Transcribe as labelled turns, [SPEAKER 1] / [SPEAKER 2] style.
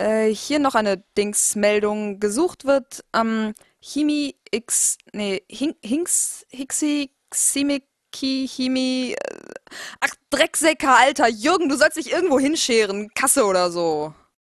[SPEAKER 1] Äh, hier noch eine Dingsmeldung. Gesucht wird ähm, Himi X, nee, Hin Hinks, Hixi, Ximiki, Himi. Äh, ach, Drecksäcker, Alter. Jürgen, du sollst dich irgendwo hinscheren. Kasse oder so.